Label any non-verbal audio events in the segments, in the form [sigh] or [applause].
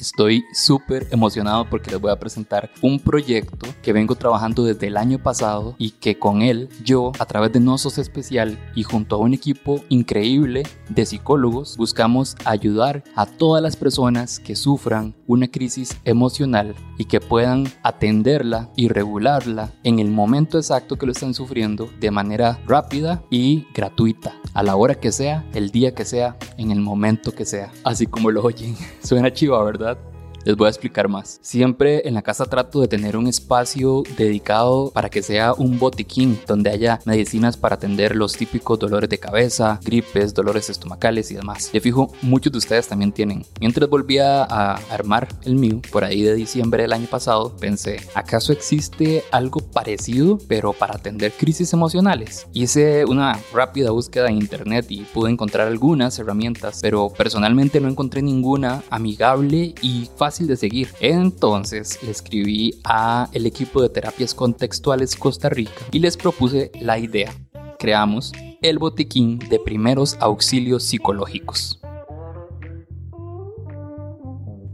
Estoy súper emocionado porque les voy a presentar un proyecto que vengo trabajando desde el año pasado y que con él yo, a través de Nosos Especial y junto a un equipo increíble de psicólogos, buscamos ayudar a todas las personas que sufran una crisis emocional y que puedan atenderla y regularla en el momento exacto que lo están sufriendo de manera rápida y gratuita, a la hora que sea, el día que sea, en el momento que sea. Así como lo oyen. [laughs] Suena chiva, ¿verdad? Les voy a explicar más. Siempre en la casa trato de tener un espacio dedicado para que sea un botiquín donde haya medicinas para atender los típicos dolores de cabeza, gripes, dolores estomacales y demás. De fijo, muchos de ustedes también tienen. Mientras volvía a armar el mío, por ahí de diciembre del año pasado, pensé, ¿acaso existe algo parecido pero para atender crisis emocionales? Hice una rápida búsqueda en internet y pude encontrar algunas herramientas, pero personalmente no encontré ninguna amigable y fácil de seguir. Entonces le escribí a el equipo de terapias contextuales Costa Rica y les propuse la idea. Creamos el botiquín de primeros auxilios psicológicos.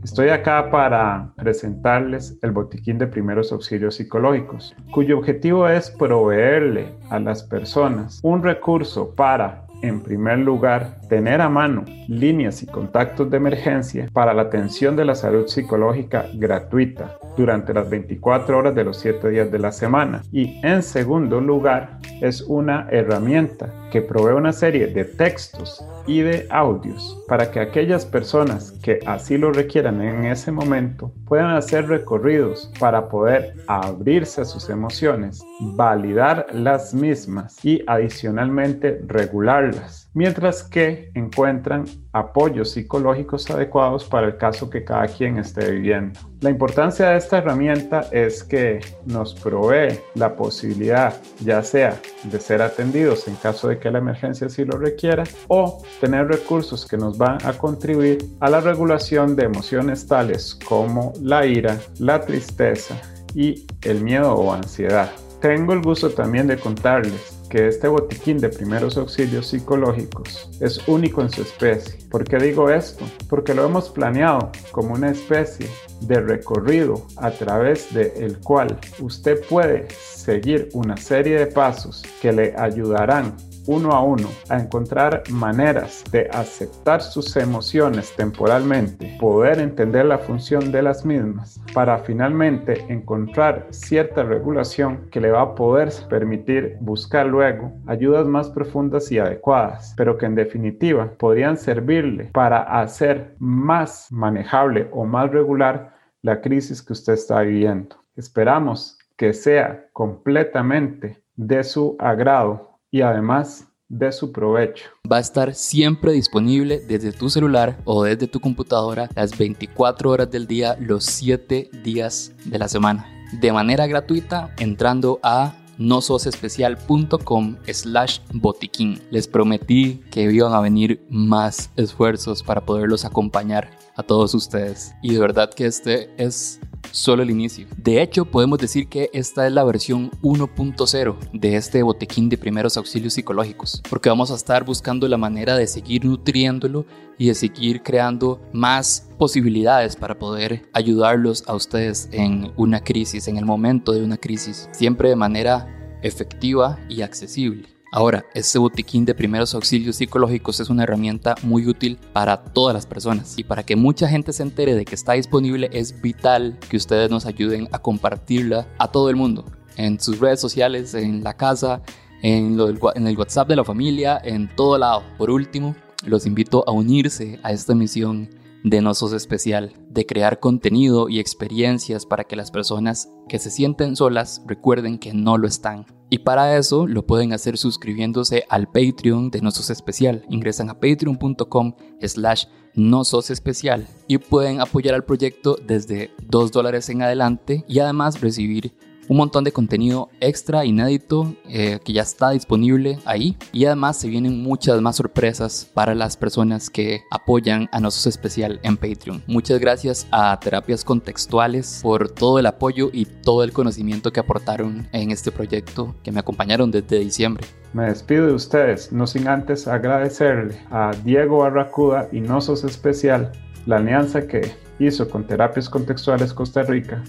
Estoy acá para presentarles el botiquín de primeros auxilios psicológicos, cuyo objetivo es proveerle a las personas un recurso para, en primer lugar, tener a mano líneas y contactos de emergencia para la atención de la salud psicológica gratuita durante las 24 horas de los 7 días de la semana. Y en segundo lugar, es una herramienta que provee una serie de textos y de audios para que aquellas personas que así lo requieran en ese momento puedan hacer recorridos para poder abrirse a sus emociones, validar las mismas y adicionalmente regularlas. Mientras que encuentran apoyos psicológicos adecuados para el caso que cada quien esté viviendo. La importancia de esta herramienta es que nos provee la posibilidad, ya sea de ser atendidos en caso de que la emergencia sí lo requiera, o tener recursos que nos van a contribuir a la regulación de emociones tales como la ira, la tristeza y el miedo o ansiedad. Tengo el gusto también de contarles que este botiquín de primeros auxilios psicológicos es único en su especie. ¿Por qué digo esto? Porque lo hemos planeado como una especie de recorrido a través del el cual usted puede seguir una serie de pasos que le ayudarán uno a uno a encontrar maneras de aceptar sus emociones temporalmente, poder entender la función de las mismas, para finalmente encontrar cierta regulación que le va a poder permitir buscar luego ayudas más profundas y adecuadas, pero que en definitiva podrían servirle para hacer más manejable o más regular la crisis que usted está viviendo. Esperamos que sea completamente de su agrado y además de su provecho. Va a estar siempre disponible desde tu celular o desde tu computadora las 24 horas del día, los 7 días de la semana. De manera gratuita entrando a nososespecial.com slash botiquín. Les prometí que iban a venir más esfuerzos para poderlos acompañar a todos ustedes. Y de verdad que este es solo el inicio. De hecho, podemos decir que esta es la versión 1.0 de este botequín de primeros auxilios psicológicos, porque vamos a estar buscando la manera de seguir nutriéndolo y de seguir creando más posibilidades para poder ayudarlos a ustedes en una crisis, en el momento de una crisis, siempre de manera efectiva y accesible. Ahora, este botiquín de primeros auxilios psicológicos es una herramienta muy útil para todas las personas y para que mucha gente se entere de que está disponible es vital que ustedes nos ayuden a compartirla a todo el mundo, en sus redes sociales, en la casa, en, en el WhatsApp de la familia, en todo lado. Por último, los invito a unirse a esta misión de Nosos Especial, de crear contenido y experiencias para que las personas que se sienten solas recuerden que no lo están. Y para eso lo pueden hacer suscribiéndose al Patreon de Nosos Especial. Ingresan a patreon.com slash Nosos Especial y pueden apoyar al proyecto desde 2 dólares en adelante y además recibir un montón de contenido extra, inédito, eh, que ya está disponible ahí. Y además se vienen muchas más sorpresas para las personas que apoyan a nosotros Especial en Patreon. Muchas gracias a Terapias Contextuales por todo el apoyo y todo el conocimiento que aportaron en este proyecto que me acompañaron desde diciembre. Me despido de ustedes, no sin antes agradecerle a Diego Barracuda y Nosos Especial la alianza que hizo con Terapias Contextuales Costa Rica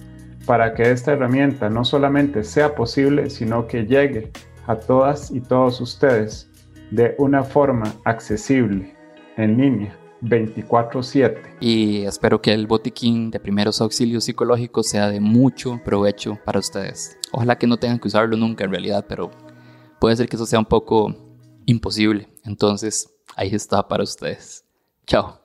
para que esta herramienta no solamente sea posible, sino que llegue a todas y todos ustedes de una forma accesible, en línea, 24/7. Y espero que el botiquín de primeros auxilios psicológicos sea de mucho provecho para ustedes. Ojalá que no tengan que usarlo nunca en realidad, pero puede ser que eso sea un poco imposible. Entonces, ahí está para ustedes. Chao.